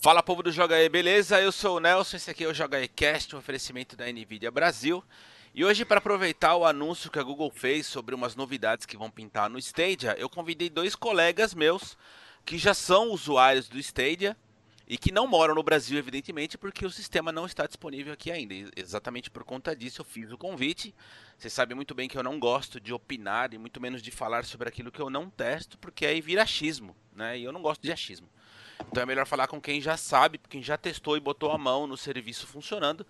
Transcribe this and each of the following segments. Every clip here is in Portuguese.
Fala povo do Joga aí, beleza? Eu sou o Nelson, esse aqui é o Joga aí Cast, um oferecimento da Nvidia Brasil. E hoje, para aproveitar o anúncio que a Google fez sobre umas novidades que vão pintar no Stadia, eu convidei dois colegas meus que já são usuários do Stadia e que não moram no Brasil, evidentemente, porque o sistema não está disponível aqui ainda. E exatamente por conta disso eu fiz o convite. Vocês sabem muito bem que eu não gosto de opinar e muito menos de falar sobre aquilo que eu não testo, porque aí vira achismo, né? E eu não gosto de achismo. Então é melhor falar com quem já sabe, quem já testou e botou a mão no serviço funcionando,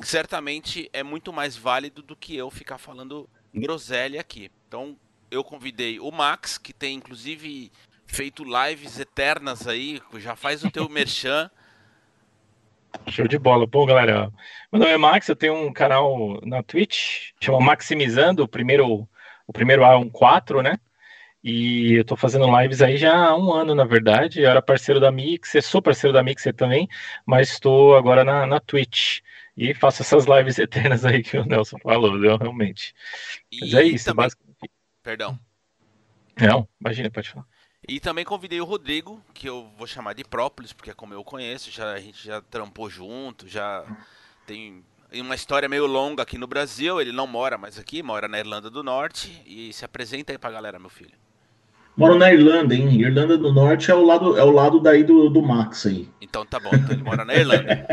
que certamente é muito mais válido do que eu ficar falando groselha aqui. Então eu convidei o Max, que tem inclusive feito lives eternas aí, já faz o teu merchan. Show de bola. Bom, galera, meu nome é Max, eu tenho um canal na Twitch, chama Maximizando, o primeiro, o primeiro A é 4, né? E eu tô fazendo lives aí já há um ano, na verdade. Eu era parceiro da Mixer, sou parceiro da Mixer também, mas estou agora na, na Twitch. E faço essas lives eternas aí que o Nelson falou, viu? realmente. E mas é isso, também... basicamente. Perdão. Não, imagina, pode falar. E também convidei o Rodrigo, que eu vou chamar de Própolis, porque é como eu conheço, já, a gente já trampou junto, já tem uma história meio longa aqui no Brasil. Ele não mora mais aqui, mora na Irlanda do Norte. E se apresenta aí pra galera, meu filho. Moro na Irlanda, hein? Irlanda do Norte é o lado, é o lado daí do, do Max aí. Então tá bom, então ele mora na Irlanda.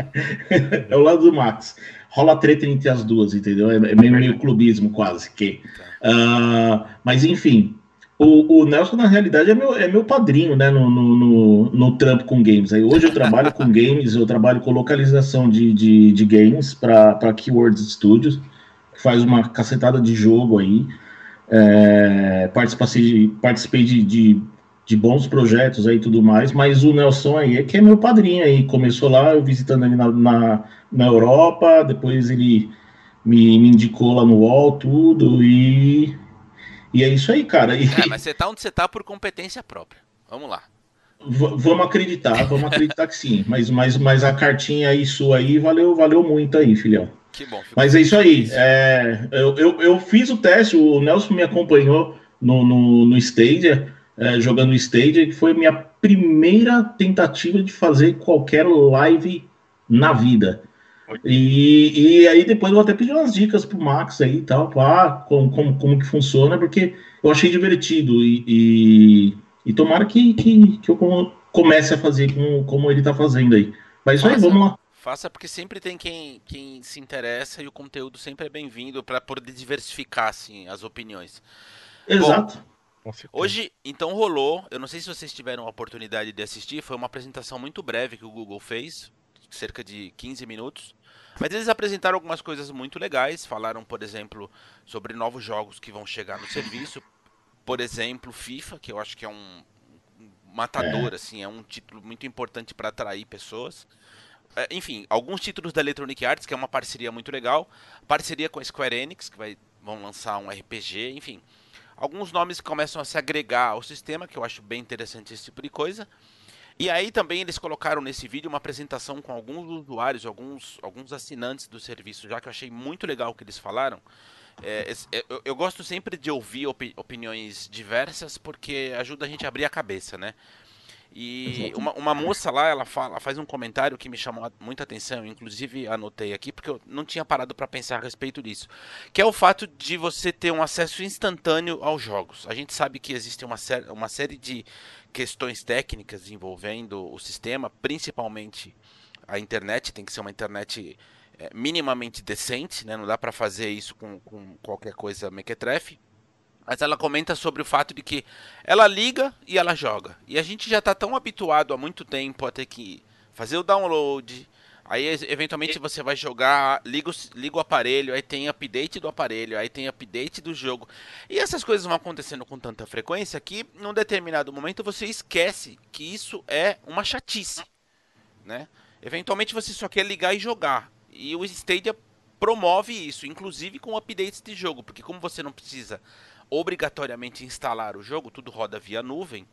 é o lado do Max. Rola treta entre as duas, entendeu? É, é meio, meio clubismo quase que. Tá. Uh, mas enfim, o, o, Nelson na realidade é meu, é meu padrinho, né? No, no, no, no trampo com games. Aí hoje eu trabalho com games, eu trabalho com localização de, de, de games para Keywords Studios, que faz uma cacetada de jogo aí. É, participei participei de, de, de, bons projetos aí e tudo mais, mas o Nelson aí é que é meu padrinho aí, começou lá, eu visitando ele na, na, na Europa, depois ele me, me, indicou lá no UOL, tudo, e, e é isso aí, cara. E, é, mas você tá onde você tá por competência própria, vamos lá. Vamos acreditar, vamos acreditar que sim, mas, mas, mas a cartinha aí sua aí valeu, valeu muito aí, filhão. Que bom. Mas é isso aí. É, eu, eu, eu, fiz o teste, o Nelson me acompanhou no, no, no Stadia, é, jogando Stadia, que foi a minha primeira tentativa de fazer qualquer live na vida. E, e aí depois eu vou até pedir umas dicas pro Max aí e tal, pá, como, como, como que funciona, porque eu achei divertido e, e, e tomara que, que, que eu comece a fazer como, como ele tá fazendo aí. Mas isso aí, vamos lá. Faça porque sempre tem quem, quem se interessa e o conteúdo sempre é bem-vindo para poder diversificar assim, as opiniões. Exato. Bom, hoje, então, rolou. Eu não sei se vocês tiveram a oportunidade de assistir. Foi uma apresentação muito breve que o Google fez, cerca de 15 minutos. Mas eles apresentaram algumas coisas muito legais. Falaram, por exemplo, sobre novos jogos que vão chegar no serviço. Por exemplo, FIFA, que eu acho que é um matador, é. assim, é um título muito importante para atrair pessoas. É, enfim, alguns títulos da Electronic Arts, que é uma parceria muito legal, parceria com a Square Enix, que vai, vão lançar um RPG, enfim. Alguns nomes que começam a se agregar ao sistema, que eu acho bem interessante esse tipo de coisa. E aí também eles colocaram nesse vídeo uma apresentação com alguns usuários, alguns, alguns assinantes do serviço, já que eu achei muito legal o que eles falaram. É, é eu, eu, gosto sempre de ouvir opi opiniões diversas porque ajuda a gente a abrir a cabeça, né? E uma, uma, moça lá, ela fala, faz um comentário que me chamou muita atenção, inclusive anotei aqui porque eu não tinha parado para pensar a respeito disso, que é o fato de você ter um acesso instantâneo aos jogos. A gente sabe que existe uma, série, uma série de questões técnicas envolvendo o sistema, principalmente a internet, tem que ser uma internet é, minimamente decente, né? não dá para fazer isso com, com qualquer coisa mequetrefe. Mas ela comenta sobre o fato de que ela liga e ela joga. E a gente já está tão habituado há muito tempo a ter que fazer o download. Aí, eventualmente, você vai jogar, liga o, liga o aparelho, aí tem update do aparelho, aí tem update do jogo. E essas coisas vão acontecendo com tanta frequência que, num determinado momento, você esquece que isso é uma chatice. Né? Eventualmente, você só quer ligar e jogar. E o Stadia promove isso, inclusive com updates de jogo, porque como você não precisa obrigatoriamente instalar o jogo, tudo roda via nuvem,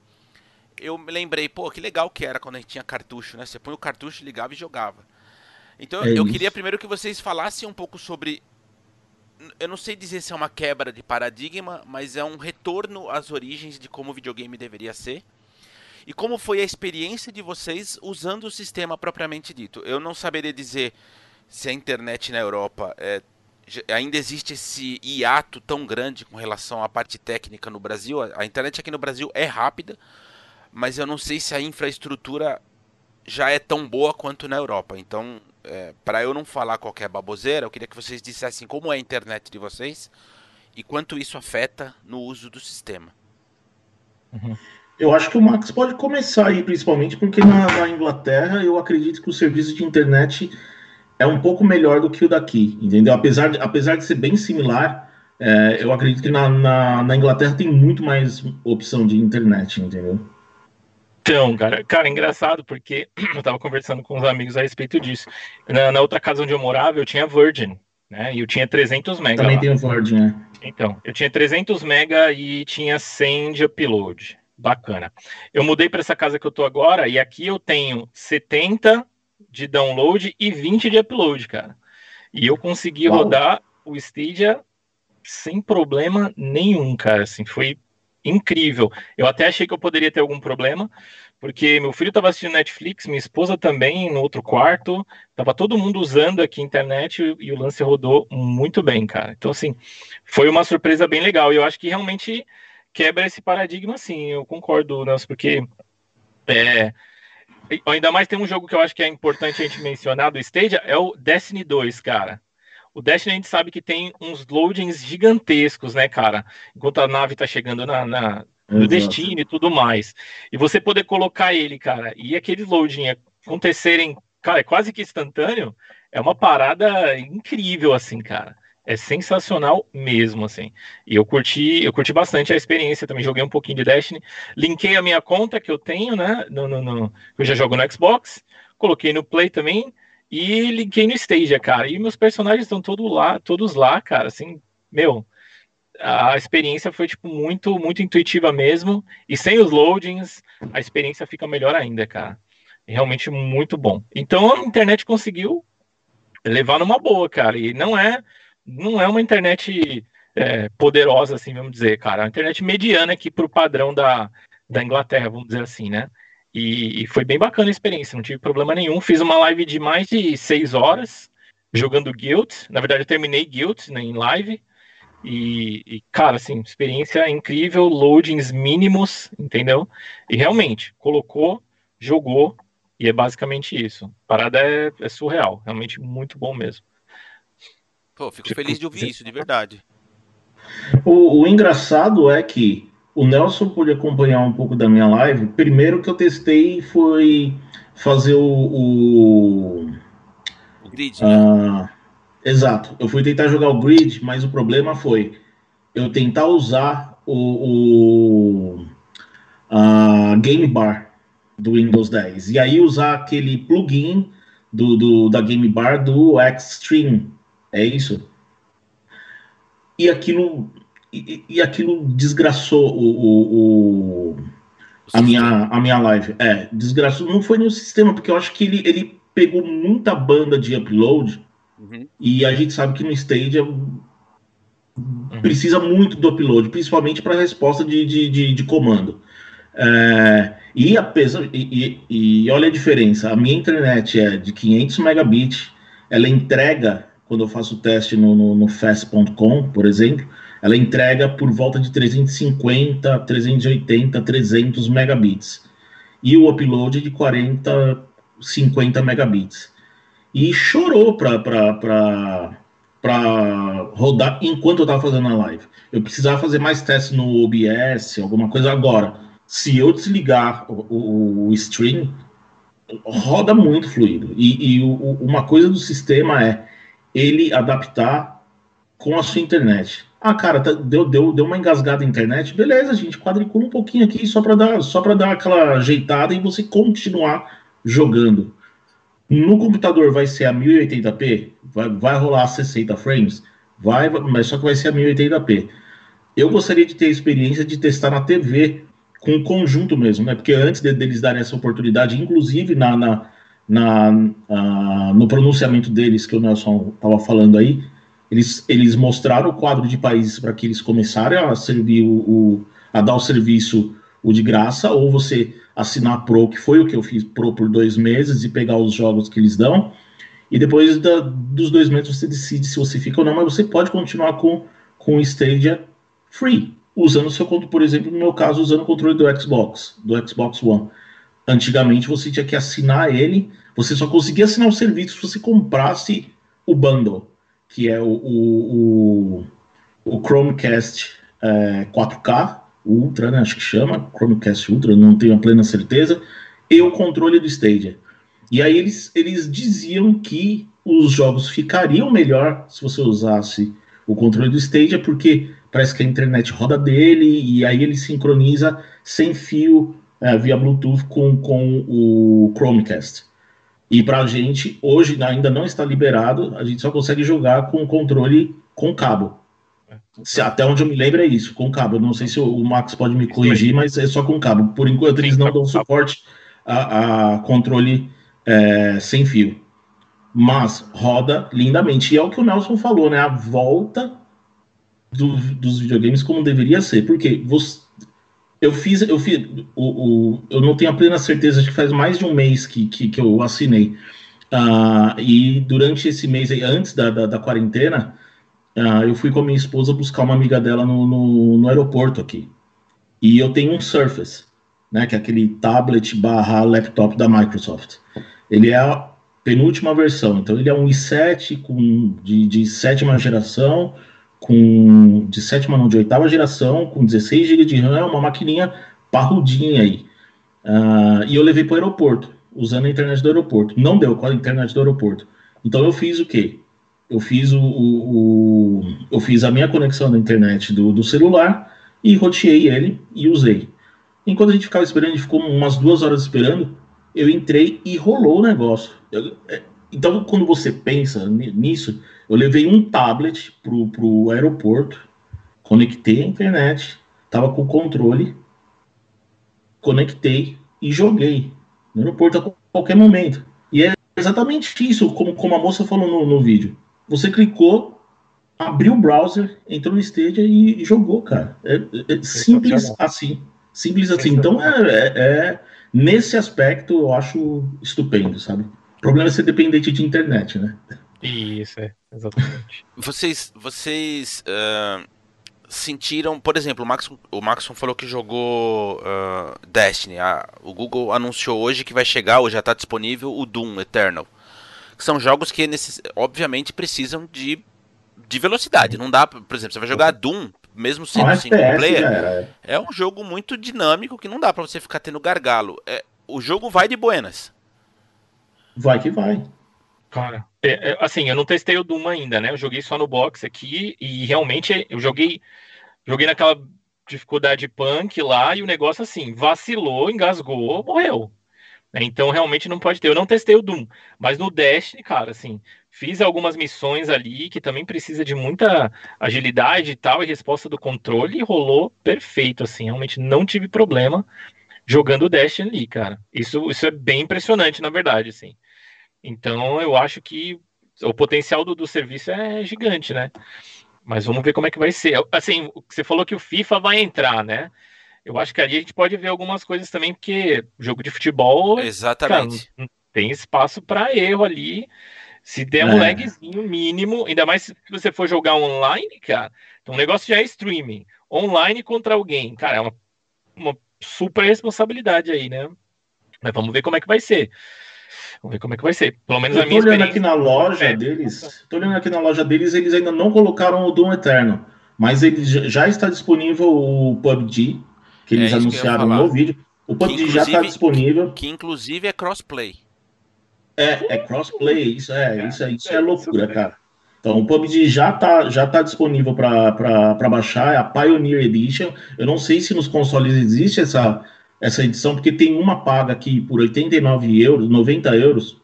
eu me lembrei, pô, que legal que era quando a gente tinha cartucho, né? Você põe o cartucho, ligava e jogava. Então é eu queria primeiro que vocês falassem um pouco sobre. Eu não sei dizer se é uma quebra de paradigma, mas é um retorno às origens de como o videogame deveria ser. e como foi a experiência de vocês usando o sistema propriamente dito. Eu não saberia dizer se a internet na Europa é, ainda existe esse hiato tão grande com relação à parte técnica no Brasil. A internet aqui no Brasil é rápida, mas eu não sei se a infraestrutura já é tão boa quanto na Europa. Então, é, para eu não falar qualquer baboseira, eu queria que vocês dissessem como é a internet de vocês e quanto isso afeta no uso do sistema. Uhum. Eu acho que o Max pode começar aí, principalmente porque na, na, Inglaterra eu acredito que o serviço de internet é um pouco melhor do que o daqui, entendeu? Apesar de, apesar de ser bem similar, é, eu acredito que na, na, na, Inglaterra tem muito mais opção de internet, entendeu? Então, cara, cara, engraçado, porque eu tava conversando com os amigos a respeito disso. Na, na outra casa onde eu morava, eu tinha Virgin, né? E eu tinha 300 mega. Também lá. tenho Virgin, né? Então, eu tinha 300 mega e tinha 100 de upload. Bacana. Eu mudei para essa casa que eu tô agora e aqui eu tenho 70 de download e 20 de upload, cara. E eu consegui Uau. rodar o Stadia sem problema nenhum, cara. Assim, foi incrível. Eu até achei que eu poderia ter algum problema, porque meu filho estava assistindo Netflix, minha esposa também no outro quarto, tava todo mundo usando aqui a internet e o lance rodou muito bem, cara. Então, assim, foi uma surpresa bem legal. E eu acho que realmente quebra esse paradigma, sim. Eu concordo, Nelson, porque é, ainda mais tem um jogo que eu acho que é importante a gente mencionar do Stadia, é o Destiny 2, cara. O Destiny a gente sabe que tem uns loadings gigantescos, né, cara? Enquanto a nave tá chegando na, na no destino e tudo mais. E você poder colocar ele, cara, e aqueles loading acontecerem, cara, é quase que instantâneo, é uma parada incrível, assim, cara é sensacional mesmo, assim. E eu curti, eu curti bastante a experiência, também joguei um pouquinho de Destiny, linkei a minha conta que eu tenho, né, no, no, no eu já jogo no Xbox, coloquei no Play também, e linkei no Stadia, cara, e meus personagens estão todos lá, todos lá, cara, assim, meu, a experiência foi, tipo, muito, muito intuitiva mesmo, e sem os loadings, a experiência fica melhor ainda, cara. Realmente muito bom. Então a internet conseguiu levar numa boa, cara, e não é não é uma internet é, poderosa, assim, vamos dizer, cara. É uma internet mediana aqui para o padrão da, da Inglaterra, vamos dizer assim, né? E, e, foi bem bacana a experiência, não tive problema nenhum. Fiz uma live de mais de seis horas jogando Guild. Na verdade, eu terminei Guild né, em live. E, e, cara, assim, experiência incrível, loadings mínimos, entendeu? E realmente, colocou, jogou, e é basicamente isso. A parada é, é surreal, realmente muito bom mesmo. Pô, fico tipo, feliz de ouvir isso, de verdade. O, o, engraçado é que o Nelson pôde acompanhar um pouco da minha live. Primeiro que eu testei foi fazer o. O, o grid, né? Uh, exato. Eu fui tentar jogar o grid, mas o problema foi eu tentar usar o, o a Game Bar do Windows 10. E aí usar aquele plugin do, do, da Game Bar do Xtreme é isso. E aquilo, e, e aquilo desgraçou o, o, o a, minha, a minha live. É, desgraçou. Não foi no sistema, porque eu acho que ele, ele pegou muita banda de upload. Uhum. E a gente sabe que no Stadia uhum. precisa muito do upload, principalmente para resposta de, de, de, de comando. É, e, apesar, e, e, e, olha a diferença: a minha internet é de 500 megabits, ela entrega quando eu faço o teste no, no, no fast.com, por exemplo, ela entrega por volta de 350, 380, 300 megabits. E o upload de 40, 50 megabits. E chorou para rodar enquanto eu estava fazendo a live. Eu precisava fazer mais testes no OBS, alguma coisa agora. Se eu desligar o, o, o stream, roda muito fluido. E, e o, uma coisa do sistema é ele adaptar com a sua internet. Ah, cara, tá, deu, deu, deu uma engasgada na internet, beleza, gente, quadricula um pouquinho aqui só para dar, só para dar aquela ajeitada e você continuar jogando. No computador vai ser a 1080p, vai, vai rolar 60 frames, vai, mas só que vai ser a 1080p. Eu gostaria de ter a experiência de testar na TV com o conjunto mesmo, né? Porque antes de, deles darem essa oportunidade, inclusive na, na na, uh, no pronunciamento deles, que o Nelson estava falando aí, eles, eles mostraram o quadro de países para que eles começarem a servir o, o, a dar o serviço o de graça, ou você assinar Pro, que foi o que eu fiz Pro por dois meses, e pegar os jogos que eles dão. E depois da, dos dois meses você decide se você fica ou não, mas você pode continuar com, com o Stadia free, usando seu por exemplo, no meu caso, usando o controle do Xbox, do Xbox One. Antigamente você tinha que assinar ele, você só conseguia assinar o serviço se você comprasse o bundle, que é o, o, o, Chromecast é, 4K Ultra, né, acho que chama, Chromecast Ultra, não tenho a plena certeza, e o controle do Stadia. E aí eles, eles diziam que os jogos ficariam melhor se você usasse o controle do Stadia, porque parece que a internet roda dele e aí ele sincroniza sem fio é, via Bluetooth com, com o Chromecast. E para a gente, hoje ainda não está liberado, a gente só consegue jogar com o controle com cabo. Se, até onde eu me lembro é isso, com cabo. Não sei se o Max pode me corrigir, mas é só com cabo. Por enquanto, eles não dão suporte a, a controle é, sem fio. Mas roda lindamente. E é o que o Nelson falou, né? A volta do, dos videogames como deveria ser. Porque você, eu fiz, eu fiz, o, o, eu não tenho a plena certeza de que faz mais de um mês que, que, que eu assinei. Uh, e durante esse mês aí, antes da, da, da quarentena, uh, eu fui com a minha esposa buscar uma amiga dela no, no, no aeroporto aqui. E eu tenho um Surface, né, que é aquele tablet barra laptop da Microsoft. Ele é a penúltima versão, então ele é um i7 com, de, de sétima geração, com de sétima não, de oitava geração, com 16 GB de RAM, uma maquininha parrudinha aí. Uh, e eu levei para o aeroporto, usando a internet do aeroporto. Não deu com a internet do aeroporto. Então eu fiz o quê? Eu fiz o, o, o eu fiz a minha conexão da internet do, do celular e roteei ele e usei. Enquanto a gente ficava esperando, a gente ficou umas duas horas esperando eu entrei e rolou o negócio. Eu, é, então, quando você pensa nisso, eu levei um tablet pro, pro aeroporto, conectei a internet, tava com o controle, conectei e joguei no aeroporto a qualquer momento. E é exatamente isso, como, como a moça falou no, no vídeo. Você clicou, abriu o browser, entrou no Stadia e, e jogou, cara. É, é simples assim. Simples assim. Então é, é, é Nesse aspecto, eu acho estupendo, sabe? O problema é ser dependente de internet, né? Isso, é, exatamente. vocês vocês uh, sentiram, por exemplo, o, Max, o Maxon falou que jogou uh, Destiny. Ah, o Google anunciou hoje que vai chegar, ou já está disponível, o Doom Eternal. Que são jogos que, necess... obviamente, precisam de, de velocidade. Não dá, por exemplo, você vai jogar Doom, mesmo sendo single FPS, player, é. é um jogo muito dinâmico que não dá para você ficar tendo gargalo. É, o jogo vai de buenas. Vai que vai. Cara, é, é, assim, eu não testei o Doom ainda, né? Eu joguei só no box aqui e realmente eu joguei joguei naquela dificuldade punk lá e o negócio assim, vacilou, engasgou, morreu. Então realmente não pode ter. Eu não testei o Doom, mas no Dash, cara, assim, Fiz algumas missões ali que também precisa de muita agilidade e tal, e resposta do controle, e rolou perfeito, assim. Realmente não tive problema jogando o Dash ali, cara. Isso, isso é bem impressionante, na verdade, assim. Então eu acho que o potencial do, do serviço é gigante, né? Mas vamos ver como é que vai ser. Assim, você falou que o FIFA vai entrar, né? Eu acho que ali a gente pode ver algumas coisas também, porque jogo de futebol. Exatamente. Cara, tem espaço para erro ali. Se der um é. lagzinho mínimo, ainda mais se você for jogar online, cara, então o negócio já é streaming. Online contra alguém, cara, é uma, uma super responsabilidade aí, né? Mas vamos ver como é que vai ser. Vamos ver como é que vai ser. Pelo menos eu a minha olhando aqui na loja é. deles, tô olhando aqui na loja deles, eles ainda não colocaram o Doom Eterno, mas ele já está disponível o PUBG, que eles é anunciaram no vídeo. O PUBG já está disponível. Que inclusive é crossplay. É, é crossplay, isso é, isso é, isso é loucura, cara. Então o PUBG já tá, já tá disponível para baixar, é a Pioneer Edition. Eu não sei se nos consoles existe essa, essa edição, porque tem uma paga aqui por 89 euros, 90 euros.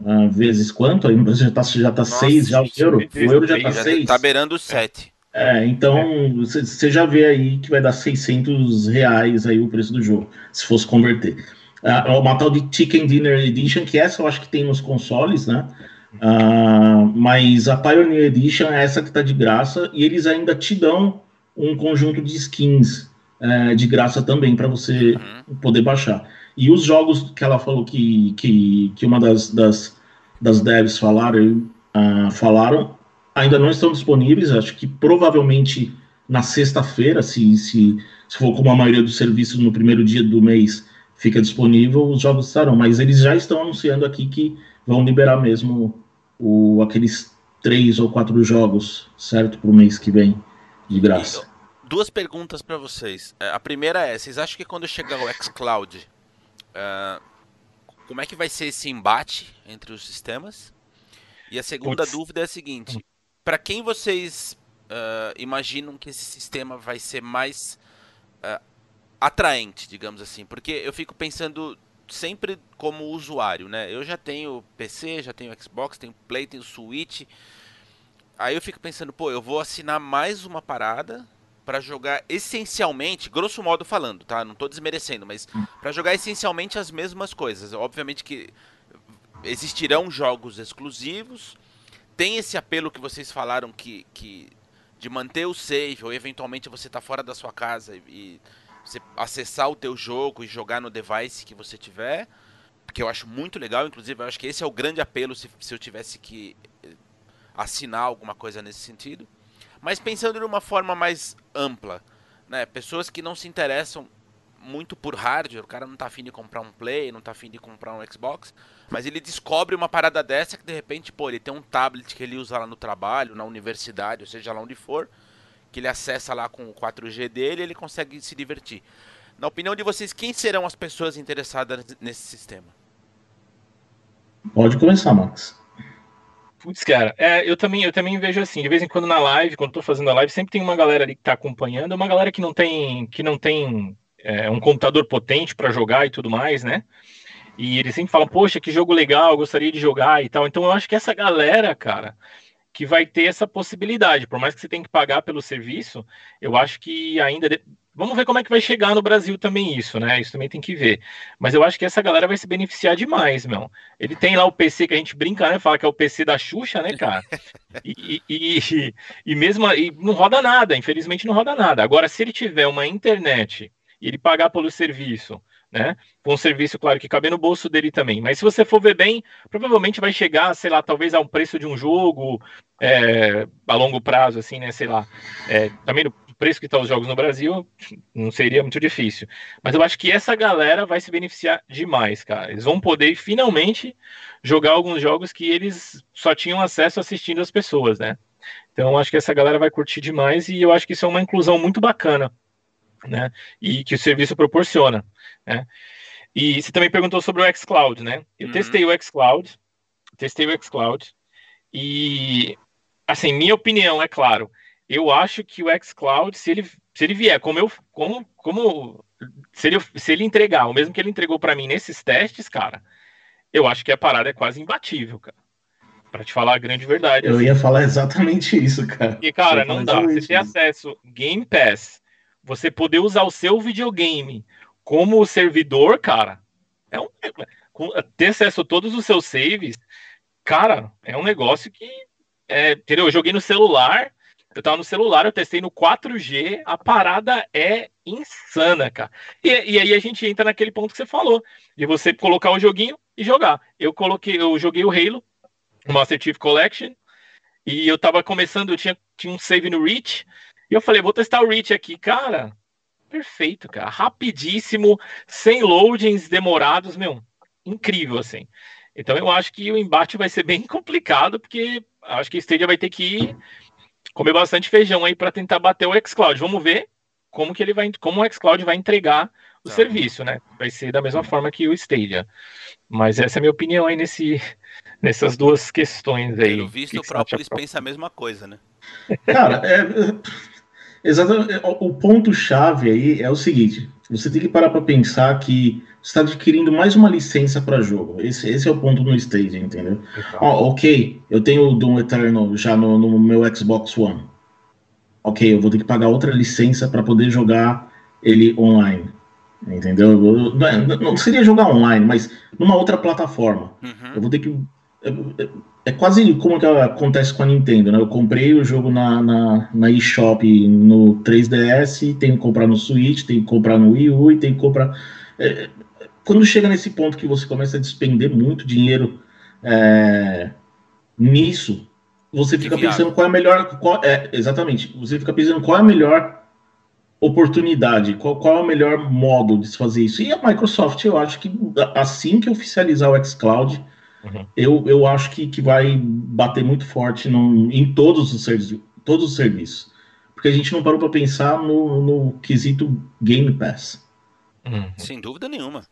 Uh, vezes quanto? Aí já tá, já tá 6 já o euro. O euro já tá 6. Tá beirando 7. É, então você já vê aí que vai dar 600 reais aí o preço do jogo, se fosse converter. Uh, uma tal de Chicken Dinner Edition, que essa eu acho que tem nos consoles, né? Uh, mas a Pioneer Edition é essa que tá de graça e eles ainda te dão um conjunto de skins é, de graça também para você uhum. poder baixar. E os jogos que ela falou que, que, que uma das, das, das devs falaram, uh, falaram, ainda não estão disponíveis. Acho que provavelmente na sexta-feira, se, se, se for como a maioria dos serviços no primeiro dia do mês fica disponível, os jogos estarão. Mas eles já estão anunciando aqui que vão liberar mesmo o, aqueles três ou quatro jogos, certo, para o mês que vem, de graça. Duas perguntas para vocês. É, a primeira é: vocês acham que quando chegar o xCloud, uh, como é que vai ser esse embate entre os sistemas? E a segunda Puts. dúvida é a seguinte: para quem vocês uh, imaginam que esse sistema vai ser mais uh, atraente, digamos assim? Porque eu fico pensando sempre como usuário, né? Eu já tenho PC, já tenho Xbox, tenho Play, tenho Switch. Aí eu fico pensando, pô, eu vou assinar mais uma parada para jogar essencialmente, grosso modo falando, tá? Não tô desmerecendo, mas para jogar essencialmente as mesmas coisas. Obviamente que existirão jogos exclusivos, tem esse apelo que vocês falaram que, que de manter o save ou eventualmente você tá fora da sua casa e você acessar o teu jogo e jogar no device que você tiver, que eu acho muito legal, inclusive eu acho que esse é o grande apelo se, se eu tivesse que eh, assinar alguma coisa nesse sentido. Mas pensando de uma forma mais ampla, né? Pessoas que não se interessam muito por hardware, o cara não tá afim de comprar um Play, não tá afim de comprar um Xbox, mas ele descobre uma parada dessa que de repente, pô, ele tem um tablet que ele usa lá no trabalho, na universidade, ou seja lá onde for, que ele acessa lá com o 4G dele ele consegue se divertir. Na opinião de vocês, quem serão as pessoas interessadas nesse sistema? Pode começar, Max. Putz, cara, é, eu também eu também vejo assim, de vez em quando na live, quando tô fazendo a live, sempre tem uma galera ali que tá acompanhando, uma galera que não tem que não tem é, um computador potente para jogar e tudo mais, né? E eles sempre falam, poxa, que jogo legal, gostaria de jogar e tal. Então eu acho que essa galera, cara, que vai ter essa possibilidade, por mais que você tenha que pagar pelo serviço, eu acho que ainda. De... Vamos ver como é que vai chegar no Brasil também isso, né? Isso também tem que ver. Mas eu acho que essa galera vai se beneficiar demais, meu. Ele tem lá o PC que a gente brinca, né? Fala que é o PC da Xuxa, né, cara? E, e, e, e mesmo e não roda nada, infelizmente não roda nada. Agora, se ele tiver uma internet e ele pagar pelo serviço, né? Com um serviço, claro, que cabe no bolso dele também. Mas se você for ver bem, provavelmente vai chegar, sei lá, talvez a um preço de um jogo é, a longo prazo, assim, né? Sei lá. É, também no preço que estão os jogos no Brasil, não seria muito difícil. Mas eu acho que essa galera vai se beneficiar demais, cara. Eles vão poder finalmente jogar alguns jogos que eles só tinham acesso assistindo as pessoas, né? Então, eu acho que essa galera vai curtir demais e eu acho que isso é uma inclusão muito bacana né? E que o serviço proporciona, né? E você também perguntou sobre o xCloud, né? Eu uhum. testei o xCloud, testei o xCloud e assim, minha opinião, é claro, eu acho que o xCloud, se ele se ele vier como eu como como se ele, se ele entregar o mesmo que ele entregou para mim nesses testes, cara, eu acho que a parada é quase imbatível, cara. Para te falar a grande verdade. Eu assim. ia falar exatamente isso, cara. E, cara, não dá. Você tem acesso Game Pass, você poder usar o seu videogame como servidor, cara, é um ter acesso a todos os seus saves, cara, é um negócio que é, entendeu? Eu joguei no celular, eu tava no celular, eu testei no 4G, a parada é insana, cara. E, e aí a gente entra naquele ponto que você falou, de você colocar o joguinho e jogar. Eu coloquei, eu joguei o Halo, o Master Chief Collection, e eu tava começando, eu tinha, tinha um save no Reach, e eu falei, vou testar o Reach aqui, cara. Perfeito, cara. Rapidíssimo, sem loadings demorados, meu. Incrível, assim. Então eu acho que o embate vai ser bem complicado, porque acho que a Stadia vai ter que comer bastante feijão aí para tentar bater o xCloud. Vamos ver como que ele vai, como o xCloud vai entregar o tá. serviço, né? Vai ser da mesma forma que o Stadia. Mas essa é a minha opinião aí nesse, nessas duas questões aí. Pelo visto, o próprio pensa a mesma coisa, né? Cara, é, Exatamente. O ponto-chave aí é o seguinte: você tem que parar para pensar que está adquirindo mais uma licença para jogo. Esse, esse é o ponto no stage, entendeu? Oh, ok, eu tenho o Doom Eternal já no, no, meu Xbox One. Ok, eu vou ter que pagar outra licença para poder jogar ele online. Entendeu? Não, não, seria jogar online, mas numa outra plataforma. Uhum. Eu vou ter que é, é, é quase como que acontece com a Nintendo, né? Eu comprei o jogo na, na, na eShop no 3DS, tenho que comprar no Switch, tenho que comprar no Wii U e tenho que comprar. É, quando chega nesse ponto que você começa a despender muito dinheiro é, nisso, você fica pensando qual é a melhor. Qual, é, exatamente. Você fica pensando qual é a melhor oportunidade, qual, qual é o melhor modo de se fazer isso. E a Microsoft, eu acho que assim que oficializar o xCloud, uhum. eu, eu acho que, que vai bater muito forte no, em todos os, todos os serviços. Porque a gente não parou para pensar no, no quesito Game Pass. Uhum. Sem dúvida nenhuma.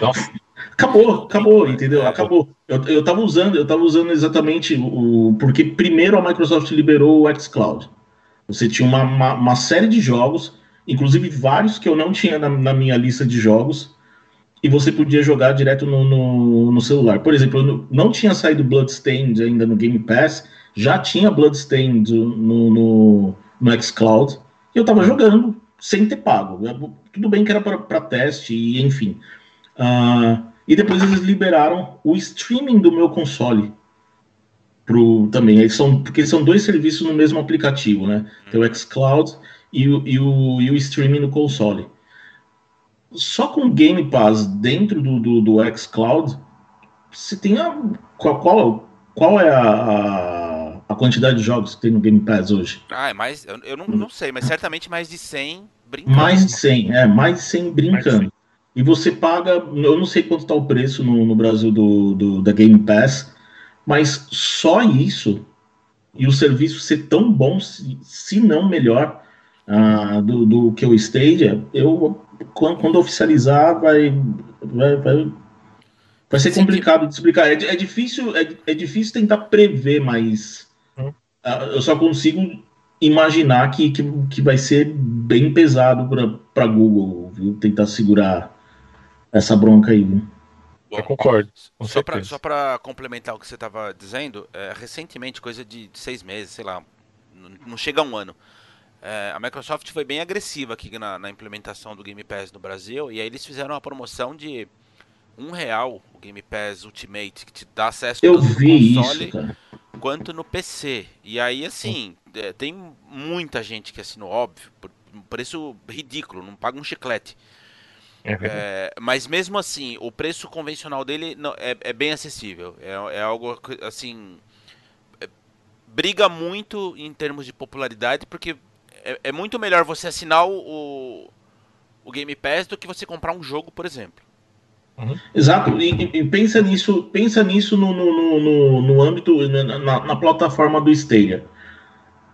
Nossa. Acabou, acabou, entendeu? Acabou. Eu, eu tava usando, eu tava usando exatamente o. Porque primeiro a Microsoft liberou o xCloud. Você tinha uma, uma, uma série de jogos inclusive vários que eu não tinha na, na minha lista de jogos, e você podia jogar direto no, no, no, celular. Por exemplo, eu não tinha saído Bloodstained ainda no Game Pass, já tinha Bloodstained no, no, no xCloud, e eu estava jogando sem ter pago. Tudo bem que era para teste, e enfim. Uh, e depois eles liberaram o streaming do meu console. Pro, também, eles são, porque são dois serviços no mesmo aplicativo, né? Tem o xCloud e o, e o, e o streaming no console. Só com Game Pass dentro do, do, do xCloud, você tem a. Qual, qual, qual é a, a, quantidade de jogos que tem no Game Pass hoje? Ah, é mais. Eu, eu não, não sei, mas certamente mais de 100 brincando. Mais de 100, é, mais de 100 brincando. E você paga, eu não sei quanto está o preço no, no Brasil do, do, da Game Pass, mas só isso, e o serviço ser tão bom, se, se não melhor, uh, do, do que o Stadia, eu quando, quando oficializar vai, vai, vai, vai ser complicado de explicar. É, é difícil é, é, difícil tentar prever, mas uh, eu só consigo imaginar que, que, que vai ser bem pesado para Google, viu? Tentar segurar essa bronca aí. Viu? Bom, eu concordo. Só para complementar o que você estava dizendo, é, recentemente, coisa de seis meses, sei lá, não chega a um ano, é, a Microsoft foi bem agressiva aqui na, na, implementação do Game Pass no Brasil e aí eles fizeram uma promoção de um real o Game Pass Ultimate que te dá acesso Eu tanto vi no console isso, quanto no PC. E aí assim é, tem muita gente que assinou óbvio por um preço ridículo, não paga um chiclete. É é, mas mesmo assim, o preço convencional dele não, é, é bem acessível. É, é algo assim. É, briga muito em termos de popularidade, porque é, é muito melhor você assinar o, o Game Pass do que você comprar um jogo, por exemplo. Uhum. Exato, e, e, pensa nisso, pensa nisso no, no, no, no âmbito, na, na, plataforma do Stadia.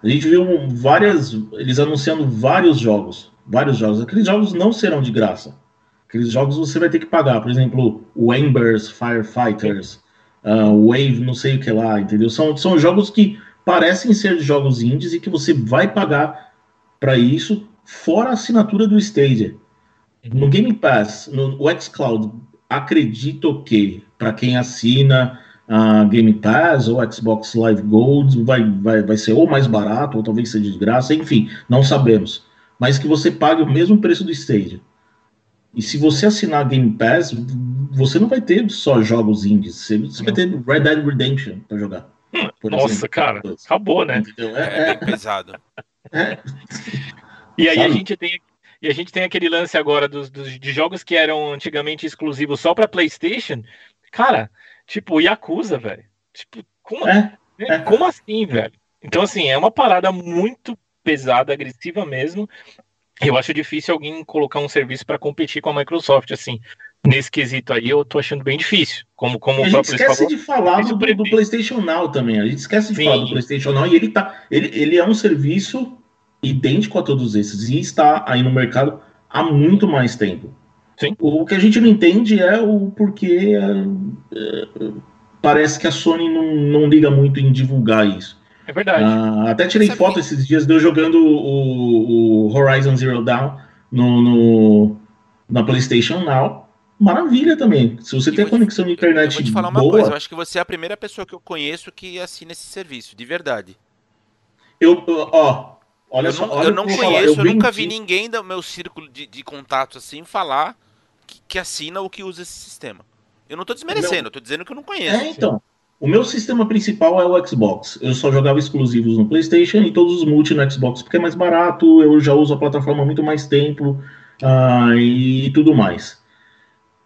A gente viu várias, eles anunciando vários jogos, vários jogos. Aqueles jogos não serão de graça. Aqueles jogos você vai ter que pagar, por exemplo, o Embers Firefighters, uh, Wave, não sei o que lá, entendeu? São, são jogos que parecem ser jogos indies e que você vai pagar para isso, fora a assinatura do Stadia. No uhum. Game Pass, no xCloud, acredito que para quem assina a uh, Game Pass ou Xbox Live Gold vai, vai, vai ser ou mais barato ou talvez seja de graça, enfim, não sabemos. Mas que você pague o mesmo preço do Stadia. E se você assinar Game Pass, você não vai ter só jogos indies, você, você vai ter Red Dead Redemption para jogar. Nossa, exemplo. cara, acabou, né? É, é, é, pesado. É. E aí Sabe? a gente tem e a gente tem aquele lance agora dos, dos de jogos que eram antigamente exclusivos só para PlayStation. Cara, tipo Yakuza, velho. Tipo, como, é, né? é. como assim, velho? Então assim, é uma parada muito pesada, agressiva mesmo. Eu acho difícil alguém colocar um serviço para competir com a Microsoft assim. Nesse quesito aí, eu tô achando bem difícil. Como, como a gente esquece falou, de falar do, do, PlayStation Now também. A gente esquece de Sim. falar do PlayStation Now e ele tá. Ele, ele é um serviço idêntico a todos esses e está aí no mercado há muito mais tempo. Sim. O que a gente não entende é o porquê é, é, parece que a Sony não, não liga muito em divulgar isso. É verdade. Ah, até tirei foto que... esses dias de eu jogando o, o Horizon Zero Dawn no, no, na PlayStation Now. Maravilha também. Se você e tem a conexão de internet eu vou te falar boa, uma coisa, eu acho que você é a primeira pessoa que eu conheço que assina esse serviço, de verdade. Eu, ó, Olha eu só, não, olha eu não conheço, eu, eu nunca vi ninguém do meu círculo de, de contato assim falar que, que, assina ou que usa esse sistema. Eu não tô desmerecendo, meu... eu tô dizendo que eu não conheço. É, então. O meu sistema principal é o Xbox. Eu só jogava exclusivos no PlayStation e todos os multi no Xbox, porque é mais barato, eu já uso a plataforma há muito mais tempo uh, e tudo mais.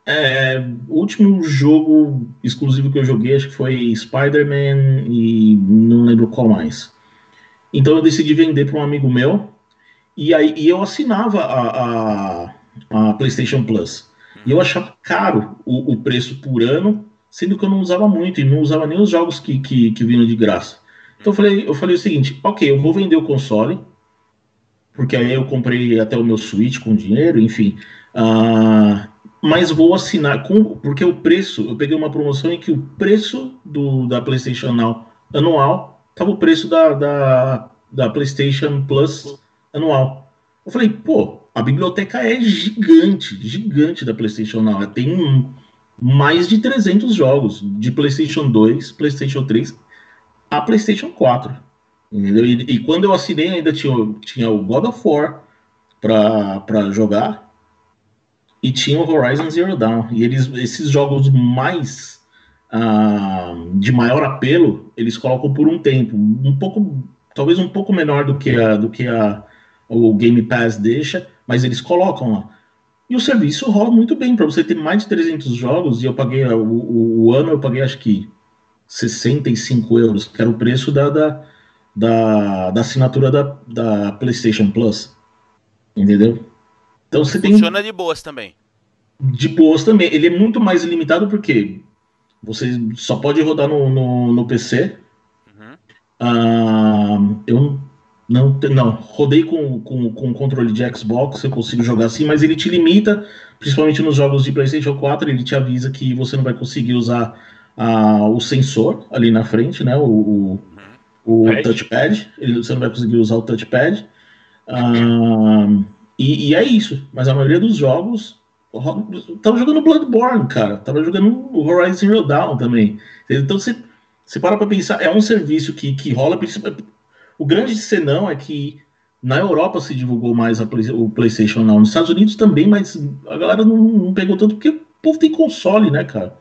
É, o último jogo exclusivo que eu joguei acho que foi Spider-Man e não lembro qual mais. Então eu decidi vender para um amigo meu e aí e eu assinava a, a, a, PlayStation Plus. E eu achava caro o, o, preço por ano, sendo que eu não usava muito e não usava nem os jogos que, que, que vinham de graça. Então eu falei, eu falei o seguinte: ok, eu vou vender o console, porque aí eu comprei até o meu Switch com dinheiro, enfim. Uh, mas vou assinar com porque o preço, eu peguei uma promoção em que o preço do da PlayStation Now anual tava o preço da, da, da PlayStation Plus anual. Eu falei, pô, a biblioteca é gigante, gigante da PlayStation Now. Ela tem mais de 300 jogos de PlayStation 2, PlayStation 3 a PlayStation 4. Entendeu? E, e quando eu assinei ainda tinha, tinha o God of War para jogar e tinha o Horizon Zero Dawn. E eles, esses jogos mais uh, de maior apelo, eles colocam por um tempo, um pouco, talvez um pouco menor do que a, do que a, o Game Pass deixa, mas eles colocam lá. E o serviço rola muito bem para você ter mais de 300 jogos. E eu paguei o, o, ano, eu paguei acho que 65 euros, que era o preço da, da, da, da assinatura da, da PlayStation Plus. Entendeu? Então você Funciona tem. De boas também. De boas também. Ele é muito mais limitado porque você só pode rodar no, no, no PC. Uhum. Uh, eu não, não rodei com, com, com controle de Xbox, eu consigo jogar assim, mas ele te limita, principalmente nos jogos de PlayStation 4, ele te avisa que você não vai conseguir usar uh, o sensor ali na frente, né? O, o, o touchpad. Ele, você não vai conseguir usar o touchpad. Uh, e, e, é isso. Mas a maioria dos jogos. Tava jogando Bloodborne, cara. Tava jogando Horizon Zero Dawn também. Então você, você para pra pensar, é um serviço que, que rola. O grande senão é que na Europa se divulgou mais Play, o PlayStation Now. Nos Estados Unidos também, mas a galera não, não pegou tanto porque o povo tem console, né, cara?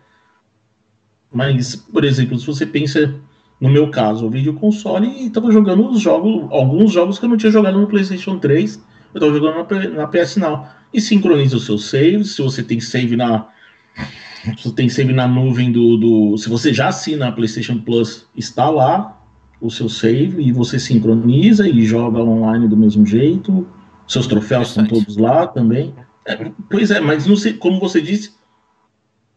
Mas, por exemplo, se você pensa no meu caso, o console e tava jogando os jogos, alguns jogos que eu não tinha jogado no PlayStation 3 eu estou jogando na, na PS Now. E sincroniza os seus saves, se você tem save na. Se você tem save na nuvem do, do. Se você já assina a PlayStation Plus, está lá o seu save e você sincroniza e joga online do mesmo jeito. Seus troféus estão todos lá também. É, pois é, mas não sei, como você disse,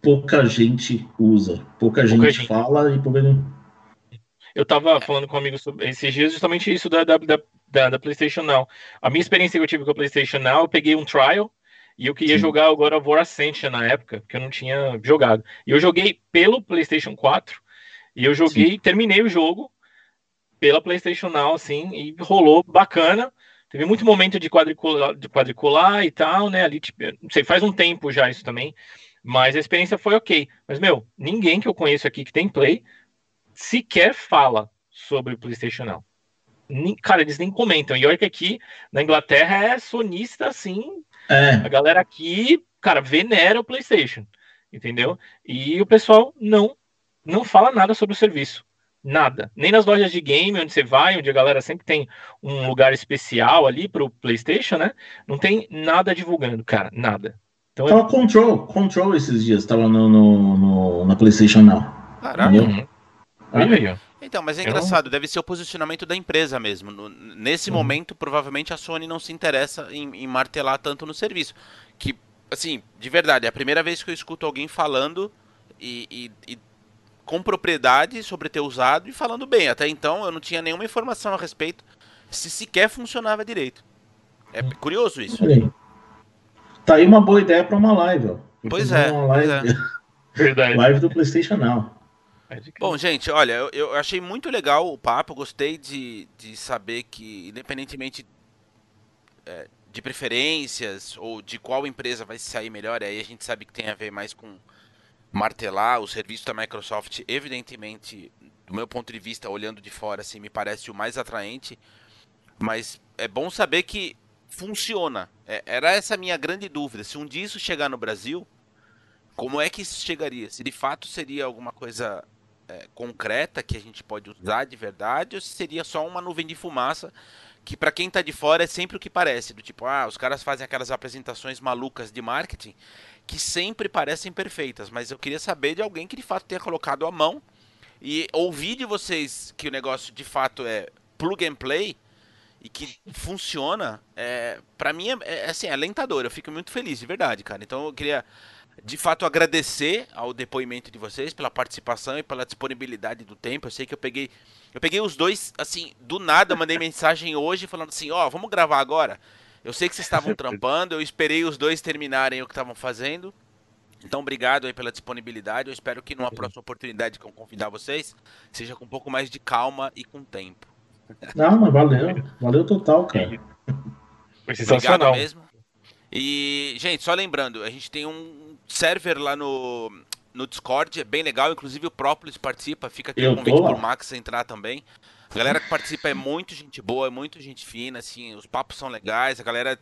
pouca gente usa, pouca, pouca gente, gente, fala e pouca gente. Eu estava falando com um amigo sobre esses dias justamente isso da, da, da, da, PlayStation Now. A minha experiência que eu tive com a PlayStation Now, eu peguei um trial e eu queria Sim. jogar agora War Ascension na época, que eu não tinha jogado. E eu joguei pelo PlayStation 4 e eu joguei, Sim. terminei o jogo pela PlayStation Now, assim, e rolou bacana. Teve muito momento de quadricular, de quadricular e tal, né? Ali, tipo, não sei, faz um tempo já isso também. Mas a experiência foi ok. Mas, meu, ninguém que eu conheço aqui que tem Play sequer fala sobre o PlayStation Now nem, cara, eles nem comentam. E olha que aqui na Inglaterra é sonista assim. É. A galera aqui, cara, venera o PlayStation, entendeu? E o pessoal não não fala nada sobre o serviço. Nada. Nem nas lojas de game, onde você vai, onde a galera sempre tem um lugar especial ali pro PlayStation, né? Não tem nada divulgando, cara, nada. Então, tava é... Control, Control esses dias, tava no, no, no na PlayStation Now. Caralho. Uhum. Aí. Então, mas é engraçado, deve ser o posicionamento da empresa mesmo. nesse uhum. momento, provavelmente a Sony não se interessa em, em, martelar tanto no serviço. Que, assim, de verdade, é a primeira vez que eu escuto alguém falando e, e, e com propriedade sobre ter usado e falando bem. Até então eu não tinha nenhuma informação a respeito se sequer funcionava direito. É uhum. curioso isso. Tá aí uma boa ideia para uma live, ó. Pois é, live... pois é. Verdade. Live do PlayStation Now. Bom, gente, olha, eu, achei muito legal o papo, gostei de, de saber que, independentemente é, de preferências ou de qual empresa vai sair melhor, aí a gente sabe que tem a ver mais com martelar o serviço da Microsoft, evidentemente, do meu ponto de vista, olhando de fora, assim, me parece o mais atraente, mas é bom saber que funciona. É, era essa a minha grande dúvida. Se um dia isso chegar no Brasil, como é que isso chegaria? Se de fato seria alguma coisa é, concreta que a gente pode usar de verdade ou se seria só uma nuvem de fumaça que para quem tá de fora é sempre o que parece, do tipo, ah, os caras fazem aquelas apresentações malucas de marketing que sempre parecem perfeitas, mas eu queria saber de alguém que de fato tenha colocado a mão e ouvir de vocês que o negócio de fato é plug and play e que funciona, é, para mim é, é, assim, é alentador. Eu fico muito feliz, de verdade, cara. Então eu queria de fato agradecer ao depoimento de vocês pela participação e pela disponibilidade do tempo. Eu sei que eu peguei eu peguei os dois assim, do nada, mandei mensagem hoje falando assim, ó, oh, vamos gravar agora. Eu sei que vocês estavam trampando, eu esperei os dois terminarem o que estavam fazendo. Então, obrigado aí pela disponibilidade. Eu espero que numa próxima oportunidade que eu convidar vocês, seja com um pouco mais de calma e com tempo. Não, mas valeu. Valeu total, cara. Foi sensacional. Obrigado mesmo. E, gente, só lembrando, a gente tem um server lá no, no Discord, é bem legal, inclusive o Própolis participa, fica aqui o convite pro Max entrar também. A galera que participa é muito gente boa, é muito gente fina, assim, os papos são legais, a galera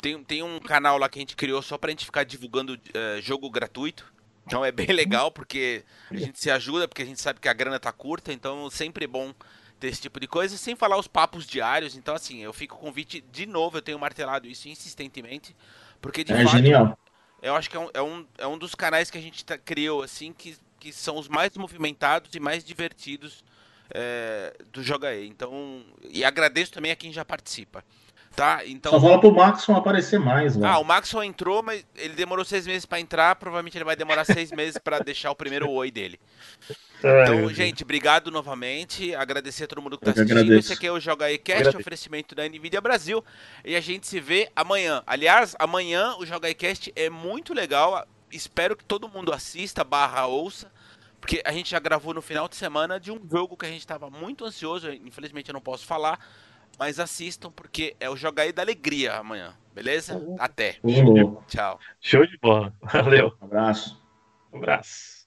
tem, tem um canal lá que a gente criou só pra gente ficar divulgando uh, jogo gratuito. Então é bem legal porque a gente se ajuda, porque a gente sabe que a grana tá curta, então sempre é bom ter esse tipo de coisa, sem falar os papos diários. Então, assim, eu fico com convite de novo, eu tenho martelado isso insistentemente, porque de é fato, genial. Eu acho que é um, é, um, é um dos canais que a gente tá, criou, assim, que, que são os mais movimentados e mais divertidos é, do Joga E. Então, e agradeço também a quem já participa. Tá? Então... Só fala pro Maxon aparecer mais. Né? Ah, o Maxon entrou, mas ele demorou seis meses para entrar. Provavelmente ele vai demorar seis meses para deixar o primeiro oi dele. Então, gente, obrigado novamente. Agradecer a todo mundo que está assistindo. Agradeço. Esse aqui é o Joga aí Cast, oferecimento da NVIDIA Brasil. E a gente se vê amanhã. Aliás, amanhã o Joga aí Cast é muito legal. Espero que todo mundo assista, barra ouça. Porque a gente já gravou no final de semana de um jogo que a gente estava muito ansioso. Infelizmente eu não posso falar. Mas assistam porque é o Joga aí da Alegria amanhã. Beleza? Até. Uhum. Tchau. Show de bola. Valeu. Um abraço. Um abraço.